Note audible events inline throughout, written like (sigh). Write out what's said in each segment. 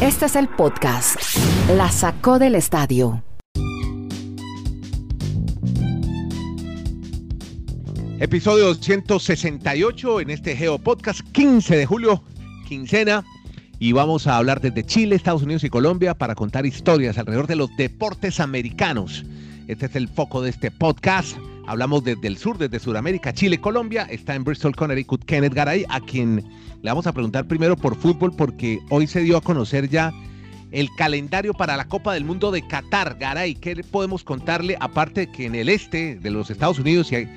Este es el podcast. La sacó del estadio. Episodio 268 en este Geo Podcast, 15 de julio, quincena. Y vamos a hablar desde Chile, Estados Unidos y Colombia para contar historias alrededor de los deportes americanos. Este es el foco de este podcast. Hablamos desde el sur, desde Sudamérica, Chile, Colombia. Está en Bristol, Connecticut, Kenneth Garay, a quien le vamos a preguntar primero por fútbol, porque hoy se dio a conocer ya el calendario para la Copa del Mundo de Qatar. Garay, ¿qué podemos contarle? Aparte que en el este de los Estados Unidos y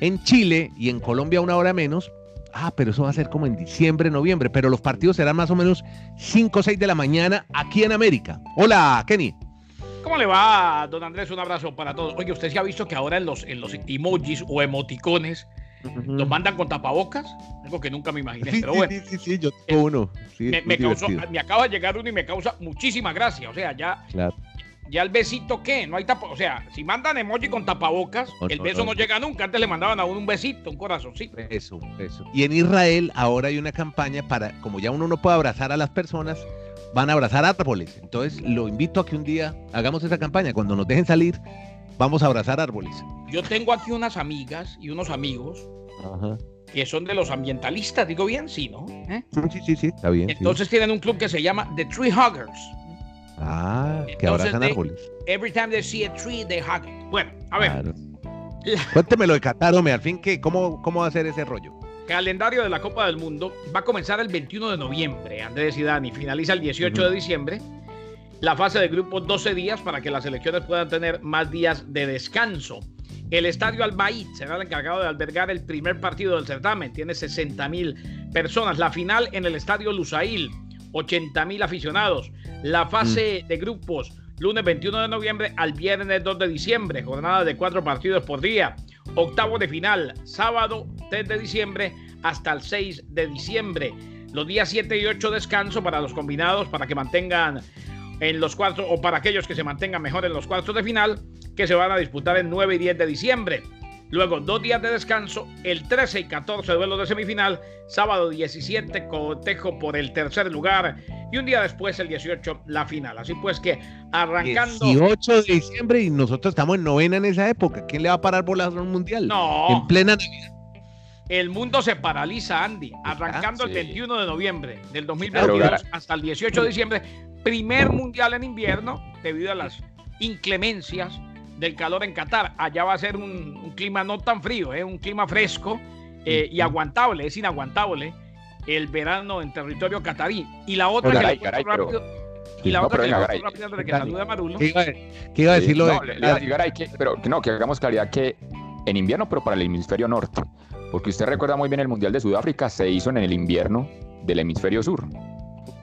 en Chile y en Colombia una hora menos. Ah, pero eso va a ser como en diciembre, noviembre, pero los partidos serán más o menos 5 o 6 de la mañana aquí en América. Hola, Kenny. ¿Cómo le va, don Andrés? Un abrazo para todos. Oye, ¿usted se ha visto que ahora en los, en los emojis o emoticones los mandan con tapabocas? Algo que nunca me imaginé, sí, pero bueno. Sí, sí, sí, yo tengo uno. me, me, causó, me, acaba de llegar uno y me causa muchísima gracia. O sea, ya, claro. ya el besito, ¿qué? No hay tapa, o sea, si mandan emoji con tapabocas, no, el beso no, no, llega nunca. Antes le mandaban a uno un besito, un corazoncito. Eso, eso. Y en Israel ahora hay una campaña para, como ya uno no puede abrazar a las personas, van a abrazar árboles. Entonces lo invito a que un día hagamos esa campaña. Cuando nos dejen salir, vamos a abrazar árboles. Yo tengo aquí unas amigas y unos amigos Ajá. que son de los ambientalistas, digo bien, sí, ¿no? ¿Eh? Sí, sí, sí, está bien. Entonces sí. tienen un club que se llama The Tree Huggers. Ah, que abrazan they, árboles. Every time they see a tree, they hug it. Bueno, a ver. Claro. Cuéntemelo de Qatar, hombre, al fin, ¿qué, cómo, ¿cómo va a ser ese rollo? Calendario de la Copa del Mundo va a comenzar el 21 de noviembre, Andrés y Dani, finaliza el 18 uh -huh. de diciembre. La fase de grupos 12 días para que las selecciones puedan tener más días de descanso. El estadio Albaid será el encargado de albergar el primer partido del certamen, tiene 60 mil personas. La final en el estadio Lusail, 80 mil aficionados. La fase -huh. de grupos, lunes 21 de noviembre al viernes 2 de diciembre, jornada de cuatro partidos por día. Octavo de final, sábado 3 de diciembre hasta el 6 de diciembre. Los días 7 y 8 descanso para los combinados para que mantengan en los cuartos o para aquellos que se mantengan mejor en los cuartos de final que se van a disputar el 9 y 10 de diciembre. Luego dos días de descanso, el 13 y 14 duelos de semifinal, sábado 17 cotejo por el tercer lugar y un día después el 18 la final. Así pues que arrancando... 18 de diciembre y nosotros estamos en novena en esa época. ¿Quién le va a parar bolas a un mundial? No. En plena Navidad. El mundo se paraliza, Andy, arrancando ah, sí. el 21 de noviembre del 2022 hasta el 18 de diciembre, primer mundial en invierno debido a las inclemencias del calor en Qatar. Allá va a ser un, un clima no tan frío, ¿eh? un clima fresco eh, y aguantable, es inaguantable el verano en territorio catarí. Y la otra que caray, le caray, rápido, pero... y la no, otra que venga, le Garay. rápido antes de que salude a Marulo. ¿Qué iba, qué iba a decir lo no, de- que, pero no, que hagamos claridad que en invierno, pero para el hemisferio norte. Porque usted recuerda muy bien el Mundial de Sudáfrica, se hizo en el invierno del hemisferio sur,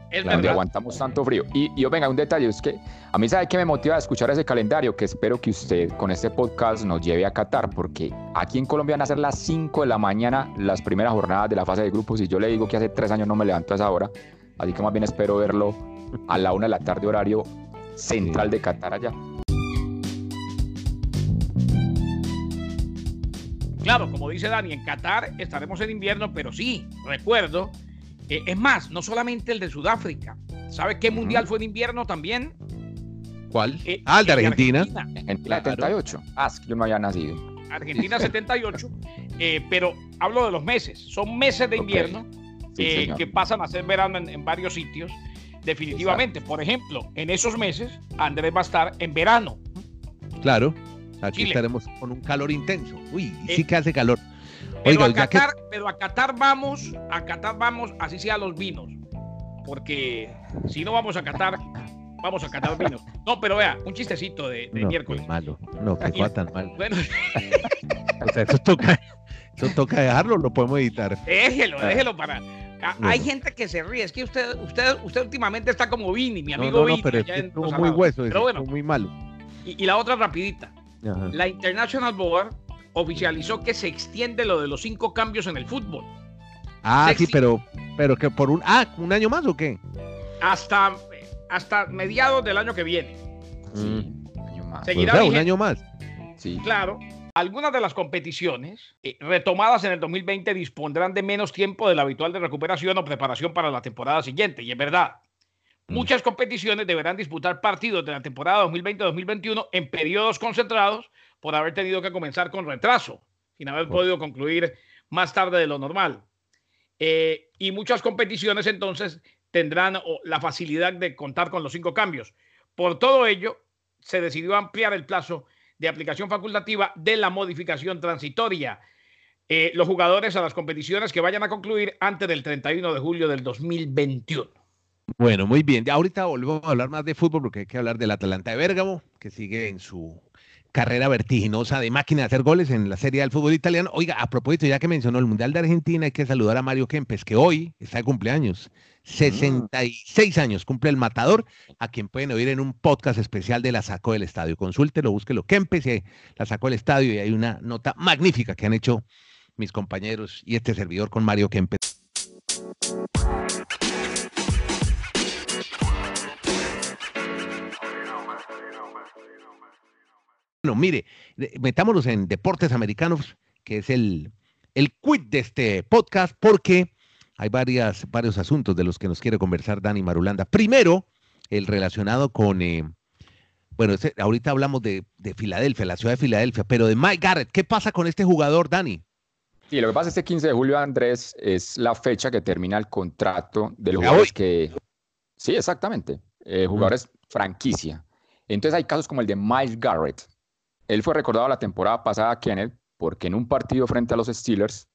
Es donde verdad. aguantamos tanto frío. Y, yo, venga, un detalle, es que a mí sabe que me motiva a escuchar ese calendario, que espero que usted con este podcast nos lleve a Qatar, porque aquí en Colombia van a ser las 5 de la mañana las primeras jornadas de la fase de grupos, y yo le digo que hace tres años no me levanto a esa hora, así que más bien espero verlo a la una de la tarde horario central de Qatar allá. Claro, como dice Dani, en Qatar estaremos en invierno, pero sí, recuerdo. Eh, es más, no solamente el de Sudáfrica. ¿Sabe qué mundial fue en invierno también? ¿Cuál? Eh, ah, el de el Argentina. Argentina Claro. 78. Ah, es que yo no había nacido. Argentina (laughs) 78, eh, pero hablo de los meses. Son meses de invierno Sí, eh, que pasan a ser verano en, en varios sitios. Definitivamente, por ejemplo, en esos meses Andrés va a estar en verano. Claro. Aquí Chile. estaremos con un calor intenso. Uy, y Eh, sí que hace calor. Pero, Oiga, a ya que- Qatar, pero a Qatar vamos, a Qatar vamos, así sea los vinos. Porque si no vamos a Qatar, vamos a Qatar vinos. No, pero vea, un chistecito de, de no, miércoles. qué malo. No, que cosa tan mal. Bueno, (laughs) O sea, eso toca, eso toca dejarlo, lo podemos editar. déjelo, Ah. déjelo para. a- Bueno. Hay gente que se ríe. Es que usted, usted, usted últimamente está como Vini, mi amigo no, no, Vini. pero es que en muy hueso, Pero bueno, estuvo muy malo. y, y la otra rapidita. Ajá. La International Board oficializó que se extiende lo de los cinco cambios en el fútbol. Ah, sí, pero, pero que por un, ah, un año más o qué? Hasta, hasta mediados del año que viene. Sí, Mm. un año más. Pues, Seguirá o sea, un año más. Sí. Claro, algunas de las competiciones eh, retomadas en el 2020 dispondrán de menos tiempo del habitual de recuperación o preparación para la temporada siguiente, y es verdad. Muchas competiciones deberán disputar partidos de la temporada 2020-2021 en periodos concentrados por haber tenido que comenzar con retraso, sin haber podido concluir más tarde de lo normal. Eh, y muchas competiciones entonces tendrán la facilidad de contar con los cinco cambios. Por todo ello, se decidió ampliar el plazo de aplicación facultativa de la modificación transitoria. Eh, los jugadores a las competiciones que vayan a concluir antes del 31 de julio del 2021. Bueno, muy bien. Ahorita volvemos a hablar más de fútbol porque hay que hablar del Atalanta de Bérgamo, que sigue en su carrera vertiginosa de máquina de hacer goles en la Serie del fútbol italiano. Oiga, a propósito, ya que mencionó el Mundial de Argentina, hay que saludar a Mario Kempes, que hoy está de cumpleaños. 66 años cumple el matador, a quien pueden oír en un podcast especial de La Sacó del Estadio. Consúltelo, búsquelo. Kempes y La Sacó del Estadio y hay una nota magnífica que han hecho mis compañeros y este servidor con Mario Kempes. Mire, metámonos en deportes americanos, que es el, el quid de este podcast, porque hay varias, varios asuntos de los que nos quiere conversar Dani Marulanda. Primero, el relacionado con, eh, bueno, ahorita hablamos de, de, Filadelfia, la ciudad de Filadelfia, pero de Mike Garrett, ¿qué pasa con este jugador, Dani? Sí, lo que pasa este 15 de julio, Andrés, es la fecha que termina el contrato de los jugadores que... Sí, exactamente, eh, jugadores franquicia. Entonces hay casos como el de Mike Garrett, él fue recordado la temporada pasada, a Kenneth, porque en un partido frente a los Steelers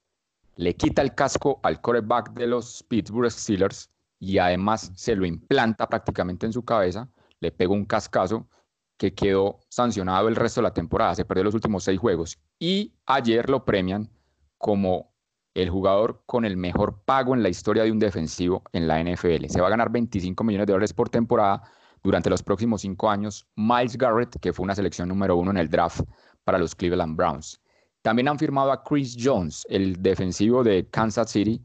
le quita el casco al quarterback de los Pittsburgh Steelers y además se lo implanta prácticamente en su cabeza, le pegó un cascazo que quedó sancionado el resto de la temporada, se perdió los últimos seis juegos y ayer lo premian como el jugador con el mejor pago en la historia de un defensivo en la NFL. Se va a ganar 25 millones de dólares por temporada durante los próximos cinco años Miles Garrett, que fue una selección número uno en el draft para los Cleveland Browns. También han firmado a Chris Jones, el defensivo de Kansas City,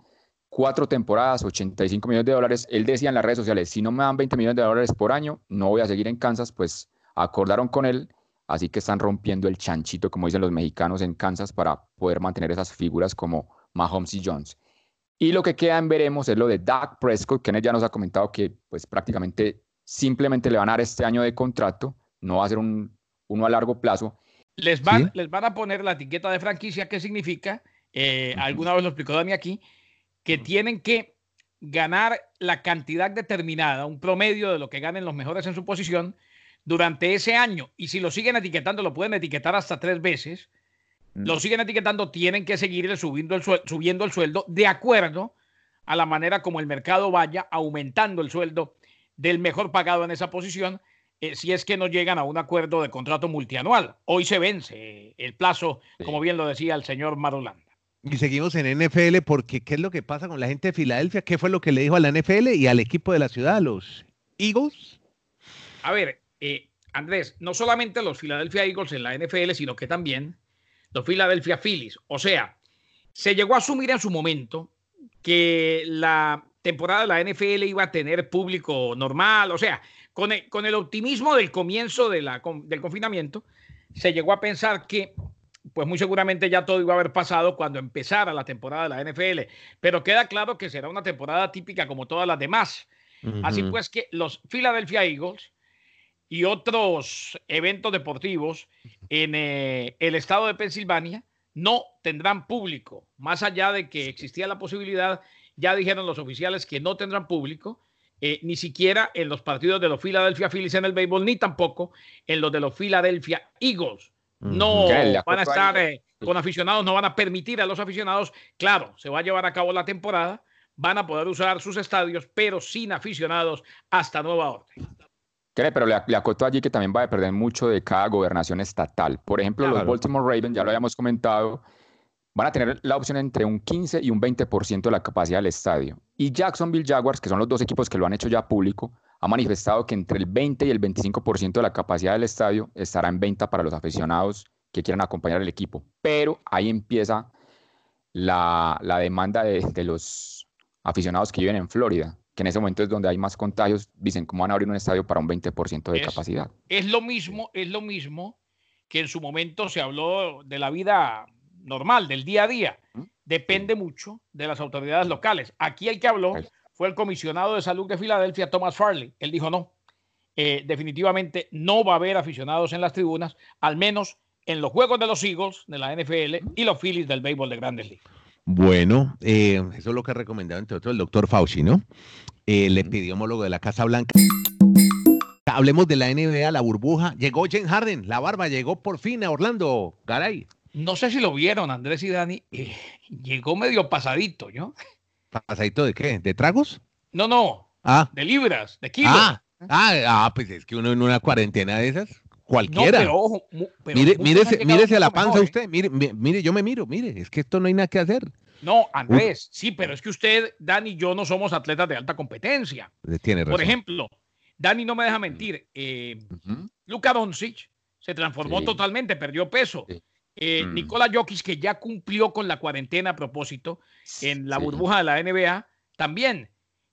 cuatro temporadas, 85 millones de dólares. Él decía en las redes sociales, si no me dan 20 millones de dólares por año, no voy a seguir en Kansas, pues acordaron con él, así que están rompiendo el chanchito, como dicen los mexicanos en Kansas, para poder mantener esas figuras como Mahomes y Jones. Y lo que queda en veremos es lo de Dak Prescott, que ya nos ha comentado que pues prácticamente simplemente le van a dar este año de contrato, no va a ser un, uno a largo plazo. Les van, les van a poner la etiqueta de franquicia, ¿qué significa? Eh, alguna vez lo explicó Dani aquí, que tienen que ganar la cantidad determinada, un promedio de lo que ganen los mejores en su posición durante ese año. Y si lo siguen etiquetando, lo pueden etiquetar hasta tres veces. Lo siguen etiquetando, tienen que seguir subiendo el, subiendo el sueldo de acuerdo a la manera como el mercado vaya aumentando el sueldo del mejor pagado en esa posición eh, si es que no llegan a un acuerdo de contrato multianual. Hoy se vence el plazo, como bien lo decía el señor Marulanda. Y seguimos en NFL porque ¿qué es lo que pasa con la gente de Filadelfia? ¿Qué fue lo que le dijo a la NFL y al equipo de la ciudad, los Eagles? A ver, eh, Andrés, no solamente los Philadelphia Eagles en la NFL, sino que también los Philadelphia Phillies. O sea, se llegó a asumir en su momento que la temporada de la NFL iba a tener público normal, o sea, con el, con el optimismo del comienzo de la, del confinamiento, se llegó a pensar que pues muy seguramente ya todo iba a haber pasado cuando empezara la temporada de la NFL, pero queda claro que será una temporada típica como todas las demás. Así pues que los Philadelphia Eagles y otros eventos deportivos en eh, el estado de Pensilvania no tendrán público, más allá de que existía la posibilidad ya dijeron los oficiales que no tendrán público, eh, ni siquiera en los partidos de los Philadelphia Phillies en el béisbol, ni tampoco en los de los Philadelphia Eagles. No van a estar eh, con aficionados, no van a permitir a los aficionados, claro, se va a llevar a cabo la temporada, van a poder usar sus estadios, pero sin aficionados hasta nueva orden. Pero le, acoto allí que también va a perder mucho de cada gobernación estatal. Por ejemplo, los Baltimore Ravens, ya lo habíamos comentado, van a tener la opción entre un 15 y un 20% de la capacidad del estadio. Y Jacksonville Jaguars, que son los dos equipos que lo han hecho ya público, ha manifestado que entre el 20 y el 25% de la capacidad del estadio estará en venta para los aficionados que quieran acompañar al equipo. Pero ahí empieza la, demanda de, los aficionados que viven en Florida, que en ese momento es donde hay más contagios, dicen cómo van a abrir un estadio para un 20% de capacidad. Es lo mismo, es lo mismo que en su momento se habló de la vida normal, del día a día. Depende mucho de las autoridades locales. Aquí el que habló fue el comisionado de salud de Filadelfia, Thomas Farley. Él dijo no, eh, definitivamente no va a haber aficionados en las tribunas, al menos en los juegos de los Eagles de la NFL y los Phillies del béisbol de Grandes Ligas. Bueno, eh, eso es lo que ha recomendado entre otros el doctor Fauci, ¿no? El epidemiólogo de la Casa Blanca. Hablemos de la NBA, la burbuja. Llegó James Harden, la barba llegó por fin a Orlando, Garay. No sé si lo vieron, Andrés y Dani. eh, llegó medio pasadito, ¿no? ¿Pasadito de qué? ¿De tragos? No, no, Ah, de libras, de kilos. ah, ah, ah, pues es que uno en una cuarentena de esas, no, cualquiera. pero ojo, pero mire, mírese, a la panza mejor, ¿eh? usted, mire, mi- mire, yo me miro, mire, es que esto no hay nada que hacer. No, Andrés, sí, pero es que usted, Dani y yo no somos atletas de alta competencia. Tiene razón. Por ejemplo, Dani no me deja mentir. eh. Luka Doncic se transformó Sí. totalmente, perdió peso. Sí. Eh, Mm. Nikola Jokic, que ya cumplió con la cuarentena a propósito en la Sí. burbuja de la NBA, también.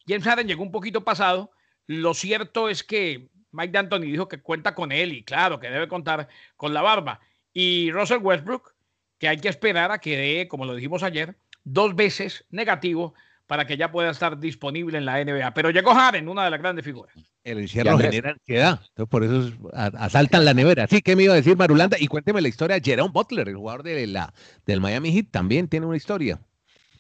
James Harden llegó un poquito pasado. Lo cierto es que Mike D'Antoni dijo que cuenta con él y claro, que debe contar con la barba. Y Russell Westbrook, que hay que esperar a que dé, como lo dijimos ayer, dos veces negativo para que ya pueda estar disponible en la NBA. Pero llegó Harden, una de las grandes figuras. El encierro genera ansiedad, entonces por eso es- a- asaltan la nevera. Sí, ¿qué me iba a decir Marulanda? Y cuénteme la historia de Jerome Butler, el jugador de la, del Miami Heat, también tiene una historia.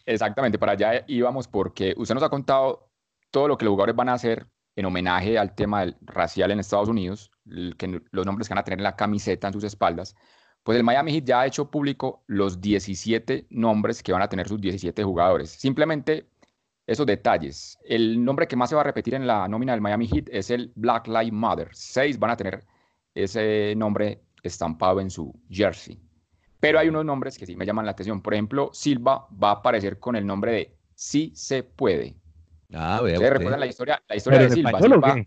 Exactamente, para allá íbamos porque usted nos ha contado todo lo que los jugadores van a hacer en homenaje al tema del racial en Estados Unidos, el que, los nombres que van a tener en la camiseta en sus espaldas. Pues el Miami Heat ya ha hecho público los 17 nombres que van a tener sus 17 jugadores. Simplemente esos detalles. El nombre que más se va a repetir en la nómina del Miami Heat es el Black Lives Matter. Seis van a tener ese nombre estampado en su jersey. Pero hay unos nombres que sí me llaman la atención. Por ejemplo, Silva va a aparecer con el nombre de Sí se puede. Ah, vea ¿Ustedes usted. recuerdan la historia, la historia ¿Pero de Silva? español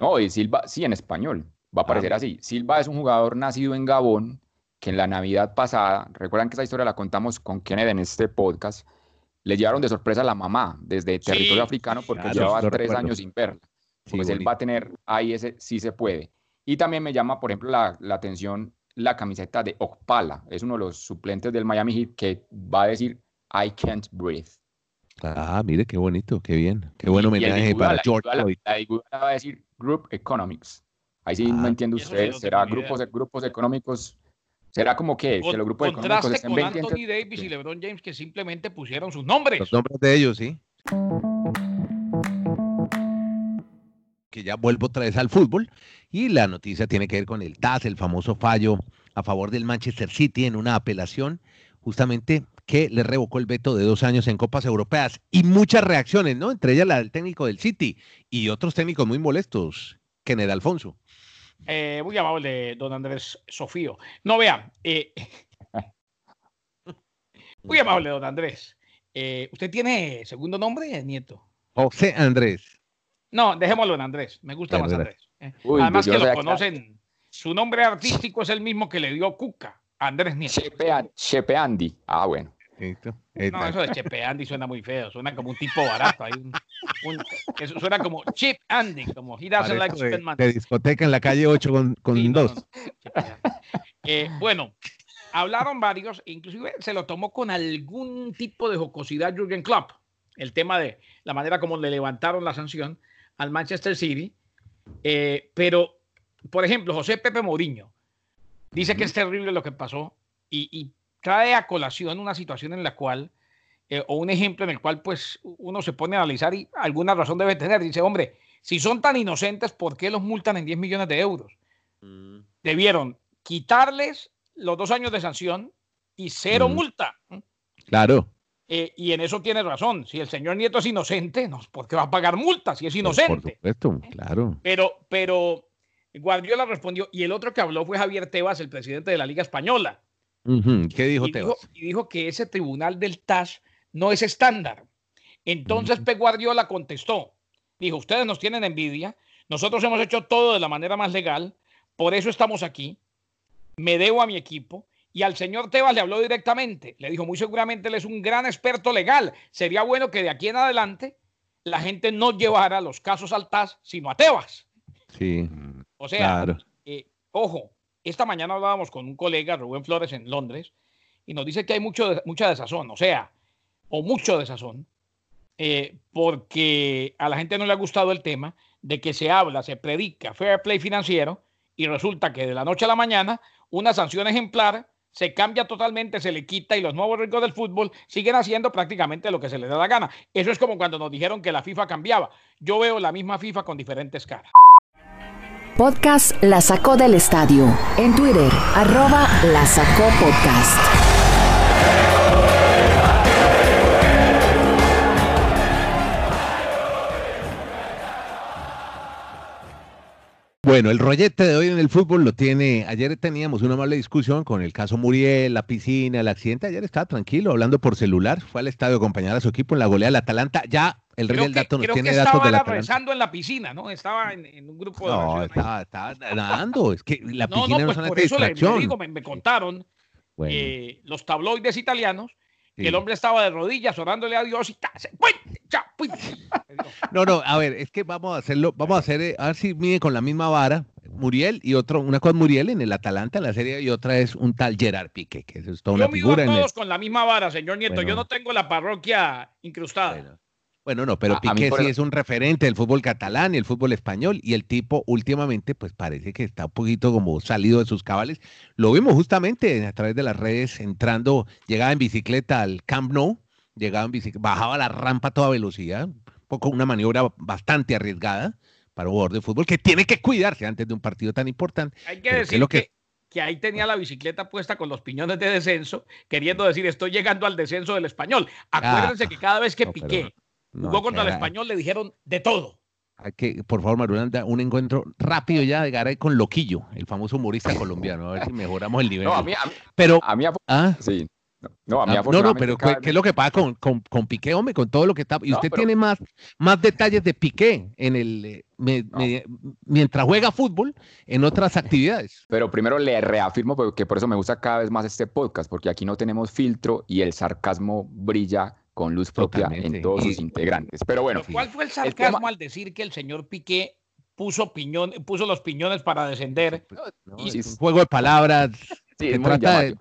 no, y Silva, sí, en español. Va a aparecer Ah. así. Silva es un jugador nacido en Gabón, que en la Navidad pasada, recuerdan que esa historia la contamos con Kenneth en este podcast, le llevaron de sorpresa a la mamá desde territorio Sí, africano porque claro, llevaba tres recuerdo. años sin verla. Sí, Pues él va a tener ahí ese sí se puede. Y también me llama, por ejemplo, la, la atención la camiseta de Okpala. Es uno de los suplentes del Miami Heat que va a decir I can't breathe. Ah, mire, qué bonito, qué bien. Qué buen homenaje para la George Floyd. La Iguala va a decir Group Economics. Ahí sí Ah, no sí usted. no ¿Será grupos, grupos económicos? ¿Será como que, que Con- los grupos económicos contraste estén con? Anthony Davis y. LeBron James que simplemente pusieron sus nombres. Los nombres de ellos, sí. Que ya vuelvo otra vez al fútbol. Y la noticia tiene que ver con el TAS, el famoso fallo a favor del Manchester City en una apelación, justamente que le revocó el veto de dos años en Copas Europeas. Y muchas reacciones, ¿no? Entre ellas la del técnico del City y otros técnicos muy molestos. Kenneth Alfonso. Eh, muy amable, don Andrés Sofío. No, vea, eh, (laughs) muy amable, don Andrés. Eh, ¿Usted tiene segundo nombre, nieto? José Andrés. No, dejémoslo en Andrés. Me gusta más. Andrés. eh. Uy, Además que lo conocen. Su nombre artístico es el mismo que le dio Cuca, Andrés Nieto. Chepe Andy. Ah, bueno. Listo. No, eso de Chepe Andy suena muy feo. Suena como un tipo barato. Hay un- un- eso suena como Chip Andy, como he doesn't like de, spend money. de discoteca en la calle 8 con, con Sí, dos. no, no. Eh, bueno, hablaron varios, inclusive se lo tomó con algún tipo de jocosidad Jürgen Klopp, el tema de la manera como le levantaron la sanción al Manchester City. Eh, pero, por ejemplo, José Pepe Mourinho dice que es terrible lo que pasó y, y trae a colación una situación en la cual, eh, o un ejemplo en el cual, pues, uno se pone a analizar y alguna razón debe tener. Dice, hombre, si son tan inocentes, ¿por qué los multan en 10 millones de euros? Debieron quitarles los dos años de sanción y cero Mm. multa. Claro. Eh, y en eso tiene razón. Si el señor Nieto es inocente, no, ¿por qué va a pagar multa si es Por inocente? supuesto, claro. Pero, pero Guardiola respondió, y el otro que habló fue Javier Tebas, el presidente de la Liga Española. ¿Qué dijo y, dijo, Tebas? y dijo que ese tribunal del TAS no es estándar. Entonces. Pep Guardiola contestó, dijo, ustedes nos tienen envidia, nosotros hemos hecho todo de la manera más legal, por eso estamos aquí, me debo a mi equipo. Y al señor Tebas le habló directamente, le dijo, muy seguramente él es un gran experto legal, sería bueno que de aquí en adelante la gente no llevara los casos al TAS, sino a Tebas. Sí, O sea, claro. eh, ojo, esta mañana hablábamos con un colega, Rubén Flores, en Londres, y nos dice que hay mucho, mucha desazón, o sea, o mucho desazón eh, porque a la gente no le ha gustado el tema de que se habla, se predica fair play financiero y resulta que de la noche a la mañana una sanción ejemplar se cambia totalmente, se le quita y los nuevos ricos del fútbol siguen haciendo prácticamente lo que se les da la gana. Eso es como cuando nos dijeron que la FIFA cambiaba. Yo veo la misma FIFA con diferentes caras. Podcast La Sacó del Estadio. En Twitter, arroba La Sacó Podcast. Bueno, el rollete de hoy en el fútbol lo tiene. Ayer teníamos una mala discusión con el caso Muriel, la piscina, el accidente. Ayer estaba tranquilo, hablando por celular. Fue al estadio a acompañar a su equipo en la goleada del Atalanta. Ya el rey del dato nos tiene datos de la rezando en la piscina, ¿no? Estaba en, un grupo de No, estaba, estaba, nadando. Es que la piscina no, no, pues no es por eso le, digo, me, contaron eh, los tabloides italianos el hombre estaba de rodillas orándole a Dios y (laughs) no, no, a ver, es que vamos a hacerlo, vamos a hacer, a ver si mide con la misma vara, Muriel y otro, una con Muriel en el Atalanta en la serie y otra es un tal Gerard Pique, que es toda Yo una figura. Yo todos con la misma vara, señor Nieto, yo no tengo la parroquia incrustada. Bueno. No, pero Piqué sí es un referente del fútbol catalán y el fútbol español y el tipo últimamente pues parece que está un poquito como salido de sus cabales. Lo vimos justamente a través de las redes entrando, llegaba en bicicleta al Camp Nou llegaba en bicicleta, bajaba la rampa a toda velocidad, un poco una maniobra bastante arriesgada para un jugador de fútbol que tiene que cuidarse antes de un partido tan importante. Hay que decir que, que, ahí tenía la bicicleta puesta con los piñones de descenso, queriendo decir estoy llegando al descenso del español. Acuérdense que cada vez que Piqué jugó contra el español le dijeron de todo. Hay que, por favor, Marulanda, un encuentro rápido ya de Garay con Loquillo, el famoso humorista colombiano, a ver si mejoramos el nivel. No, a mí, Pero, a mí, ¿ah? sí, no, a mí ah, no, no, pero ¿qué, es lo que pasa con, con, con, Piqué, hombre? Con todo lo que está. Y usted tiene más, más detalles de Piqué en el eh, mientras juega fútbol en otras actividades. Pero primero le reafirmo que por eso me gusta cada vez más este podcast, porque aquí no tenemos filtro y el sarcasmo brilla con luz propia en todos sus integrantes. Pero bueno. ¿Cuál fue el sarcasmo al decir que el señor Piqué puso, piñón, puso los piñones para descender? y... un juego de palabras.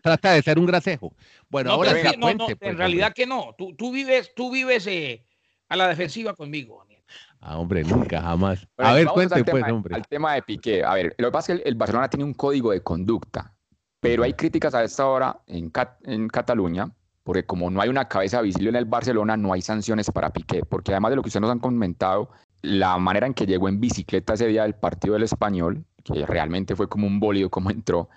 trata, de, ser un grasejo. Bueno, ahora no, no, en pues, realidad que no. Tú, tú vives, tú vives eh, a la defensiva conmigo. Ah, hombre, nunca, jamás. a ver, cuente, pues, hombre. Al tema de Piqué. A ver, lo que pasa es que el, Barcelona tiene un código de conducta, pero hay críticas a esta hora en, en Cataluña, porque como no hay una cabeza visible en el Barcelona, no hay sanciones para Piqué, porque además de lo que ustedes nos han comentado, la manera en que llegó en bicicleta ese día del partido del Español, que realmente fue como un bólido como (laughs) entró,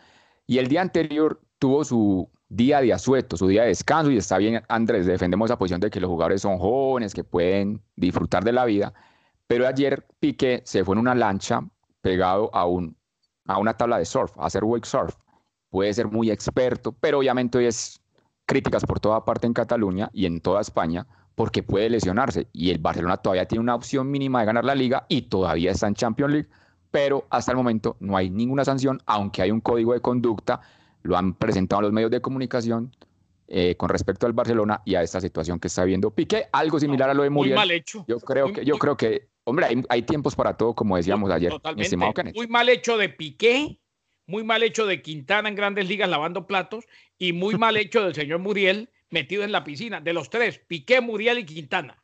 y el día anterior tuvo su día de asueto, su día de descanso, y está bien, Andrés, defendemos esa posición de que los jugadores son jóvenes, que pueden disfrutar de la vida, pero ayer Piqué se fue en una lancha pegado a, un, a una tabla de surf, a hacer wake surf. Puede ser muy experto, pero obviamente hoy es críticas por toda parte en Cataluña y en toda España porque puede lesionarse. Y el Barcelona todavía tiene una opción mínima de ganar la liga y todavía está en Champions League, pero hasta el momento no hay ninguna sanción, aunque hay un código de conducta lo han presentado los medios de comunicación eh, con respecto al Barcelona y a esta situación que está viendo Piqué, algo similar a lo de Muriel. Muy mal hecho. Yo creo que, yo creo que, hombre, hay, tiempos para todo, como decíamos ayer. Totalmente. Muy mal hecho de Piqué, muy mal hecho de Quintana en Grandes Ligas lavando platos y muy mal hecho del señor Muriel metido en la piscina. De los tres, Piqué, Muriel y Quintana.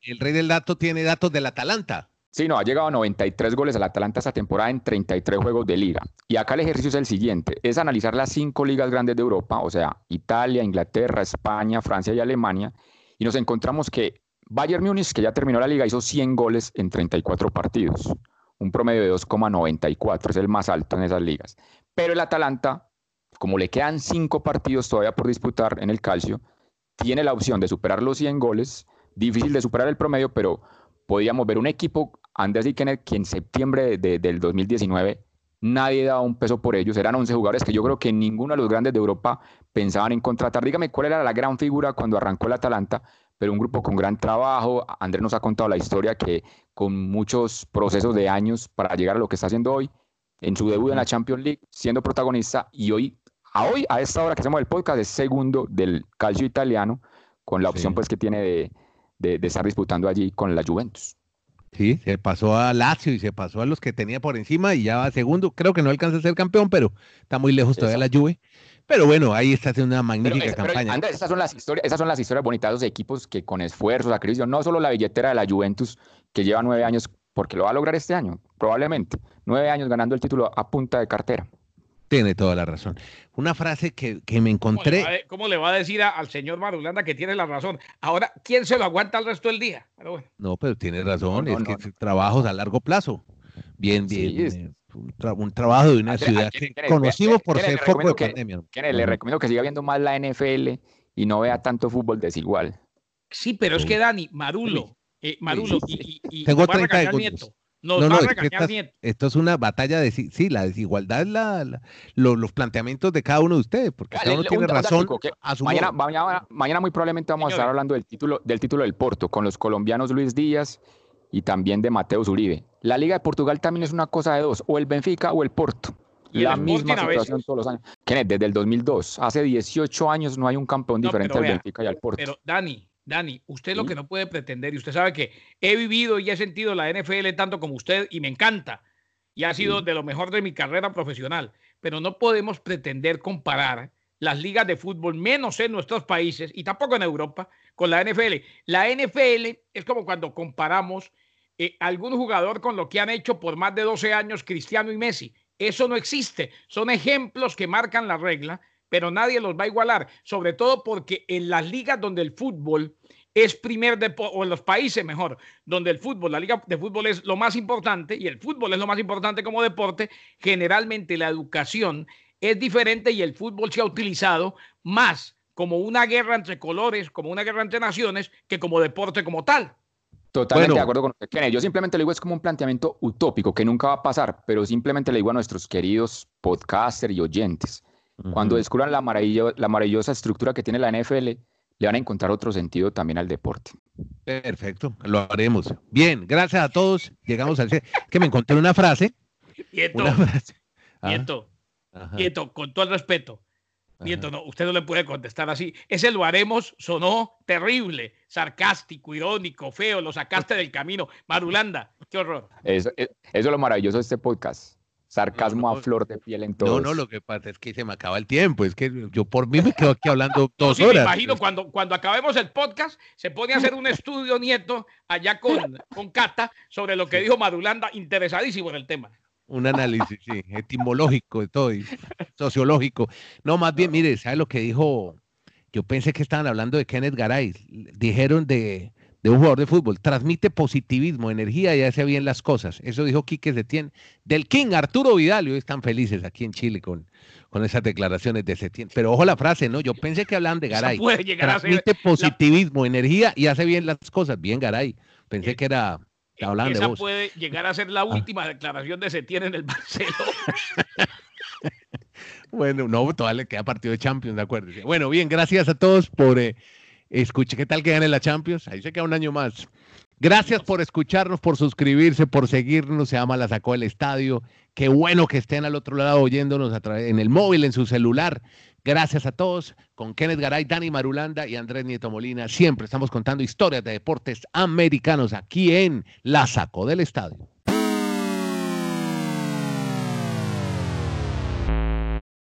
El rey del dato tiene datos del Atalanta. Sí, no, ha llegado a 93 goles al Atalanta esta temporada en 33 juegos de liga. Y acá el ejercicio es el siguiente, es analizar las cinco ligas grandes de Europa, o sea, Italia, Inglaterra, España, Francia y Alemania, y nos encontramos que Bayern Múnich, que ya terminó la liga, hizo 100 goles en 34 partidos, un promedio de 2,94, es el más alto en esas ligas. Pero el Atalanta, como le quedan cinco partidos todavía por disputar en el calcio, tiene la opción de superar los 100 goles, difícil de superar el promedio, pero podíamos ver un equipo Andrés y que en septiembre de, del 2019 nadie daba un peso por ellos, eran 11 jugadores que yo creo que ninguno de los grandes de Europa pensaban en contratar. Dígame cuál era la gran figura cuando arrancó el Atalanta, pero un grupo con gran trabajo. Andrés nos ha contado la historia que con muchos procesos de años para llegar a lo que está haciendo hoy, en su debut en la Champions League, siendo protagonista y hoy, a hoy, a esta hora que hacemos el podcast, es segundo del calcio italiano, con la opción pues que tiene de, de estar disputando allí con la Juventus. Sí, se pasó a Lazio y se pasó a los que tenía por encima y ya va segundo. Creo que no alcanza a ser campeón, pero está muy lejos todavía la Juve. Pero bueno, ahí está haciendo una magnífica campaña. Andrés, esas son las historias, esas son las historias bonitas de los equipos que con esfuerzo, sacrificio, no solo la billetera de la Juventus, que lleva nueve años, porque lo va a lograr este año, probablemente. Nueve años ganando el título a punta de cartera. Tiene toda la razón. Una frase que, me encontré. ¿Cómo le, va a decir al señor Marulanda que tiene la razón? Ahora, ¿quién se lo aguanta el resto del día? No, pero tiene razón, es que trabajos a largo plazo. Bien, bien. Un, trabajo de una ciudad que conocimos por ser foco de pandemia. le recomiendo que siga viendo más la NFL y no vea tanto fútbol desigual. Sí, pero es que Dani, Marulo, eh, Marulo, y, y, Tengo 30 segundos. no, no, esto es una batalla de sí, la desigualdad, la, los planteamientos de cada uno de ustedes, porque cada uno tiene razón. mañana, mañana, mañana, muy probablemente vamos a estar hablando del título, del título del Porto con los colombianos Luis Díaz y también de Mateus Uribe. La Liga de Portugal también es una cosa de dos, o el Benfica o el Porto. La misma situación todos los años. Kenneth, desde el 2002, hace 18 años no hay un campeón diferente al Benfica y al Porto. Pero Dani, Dani, usted lo que no puede pretender, y usted sabe que he vivido y he sentido la NFL tanto como usted y me encanta, y ha sido de lo mejor de mi carrera profesional, pero no podemos pretender comparar las ligas de fútbol, menos en nuestros países y tampoco en Europa, con la NFL. La NFL es como cuando comparamos eh, algún jugador con lo que han hecho por más de 12 años Cristiano y Messi. Eso no existe. Son ejemplos que marcan la regla, pero nadie los va a igualar, sobre todo porque en las ligas donde el fútbol es primer deporte, o en los países mejor, donde el fútbol, la liga de fútbol es lo más importante y el fútbol es lo más importante como deporte, generalmente la educación es diferente y el fútbol se ha utilizado más como una guerra entre colores, como una guerra entre naciones, que como deporte como tal. Totalmente de acuerdo con usted, Yo simplemente le digo, es como un planteamiento utópico que nunca va a pasar, pero simplemente le digo a nuestros queridos podcasters y oyentes, cuando descubran la, la maravillosa estructura que tiene la NFL, le van a encontrar otro sentido también al deporte. Perfecto, lo haremos. Bien, gracias a todos. Llegamos al... que me encontré una frase. (laughs) Quieto, una frase. Quieto, quieto, con todo el respeto. Nieto, no, usted no le puede contestar así. Ese lo haremos sonó terrible, sarcástico, irónico, feo, lo sacaste del camino. Marulanda, qué horror. Eso, eh, eso es lo maravilloso de este podcast. Sarcasmo a flor de piel en todo. No, no, lo que pasa es que se me acaba el tiempo. Es que yo por mí me quedo aquí hablando (laughs) dos horas. Me imagino cuando, cuando acabemos el podcast, se pone a hacer un estudio nieto allá con, con Cata sobre lo que dijo Marulanda, interesadísimo en el tema un análisis sí, etimológico de todo, y sociológico. No, más bien, mire, ¿sabe lo que dijo? Yo pensé que estaban hablando de Kenneth Garay. Dijeron de, un jugador de fútbol, transmite positivismo, energía y hace bien las cosas. Eso dijo Quique Setién. Del King, Arturo Vidal, y hoy están felices aquí en Chile con, con esas declaraciones de Setién. Pero ojo la frase, ¿no? Yo pensé que hablaban de Garay. Transmite positivismo, energía y hace bien las cosas. Bien, Garay. Pensé eh, que esa puede llegar a ser la ah. última declaración de Setién en el (laughs) Barcelona. (laughs) bueno, no, todavía le queda partido de Champions, de acuerdo. Bueno, bien, gracias a todos por eh, escuchar. ¿Qué tal que gane la Champions? Ahí se queda un año más. Gracias por escucharnos, por suscribirse, por seguirnos. Se llama La Sacó el Estadio. Qué bueno que estén al otro lado oyéndonos a en el móvil, en su celular. Gracias a todos. Con Kenneth Garay, Dani Marulanda y Andrés Nieto Molina. Siempre estamos contando historias de deportes americanos aquí en La Saco del Estadio.